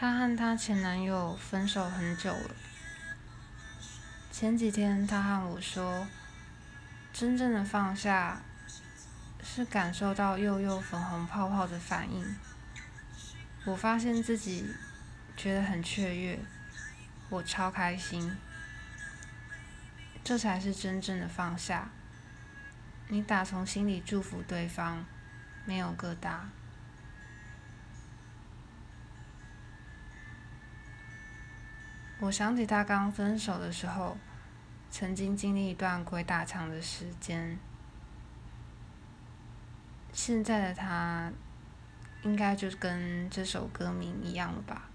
她和她前男友分手很久了。前几天她和我说，真正的放下是感受到幼幼粉红泡泡的反应。我发现自己觉得很雀跃，我超开心。这才是真正的放下。你打从心里祝福对方，没有疙瘩。我想起他刚分手的时候，曾经经历一段鬼打墙的时间。现在的他，应该就跟这首歌名一样了吧。